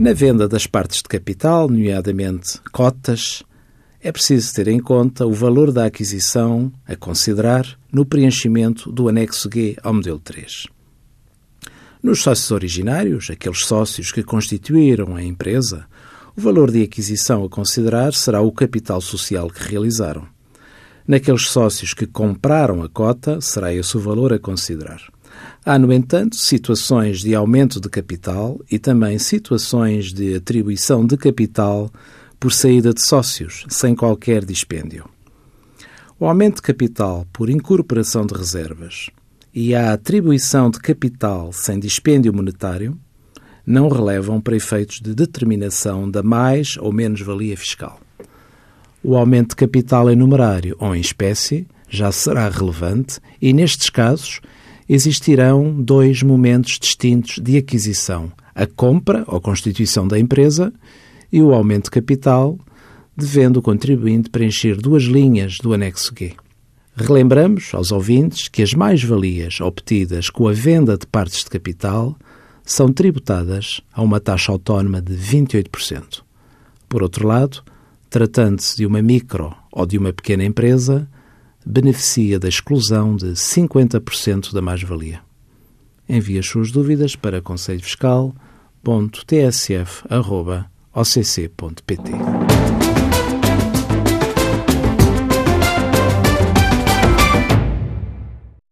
Na venda das partes de capital, nomeadamente cotas, é preciso ter em conta o valor da aquisição a considerar no preenchimento do anexo G ao modelo 3. Nos sócios originários, aqueles sócios que constituíram a empresa, o valor de aquisição a considerar será o capital social que realizaram. Naqueles sócios que compraram a cota, será esse o valor a considerar. Há, no entanto, situações de aumento de capital e também situações de atribuição de capital por saída de sócios, sem qualquer dispêndio. O aumento de capital por incorporação de reservas e a atribuição de capital sem dispêndio monetário não relevam para efeitos de determinação da mais ou menos valia fiscal. O aumento de capital em numerário ou em espécie já será relevante e, nestes casos, existirão dois momentos distintos de aquisição: a compra ou constituição da empresa e o aumento de capital, devendo o contribuinte preencher duas linhas do anexo G. Relembramos aos ouvintes que as mais-valias obtidas com a venda de partes de capital são tributadas a uma taxa autónoma de 28%. Por outro lado, tratando-se de uma micro ou de uma pequena empresa, beneficia da exclusão de 50% da mais-valia. Envie as suas dúvidas para conselhofiscal.tsf.occ.pt.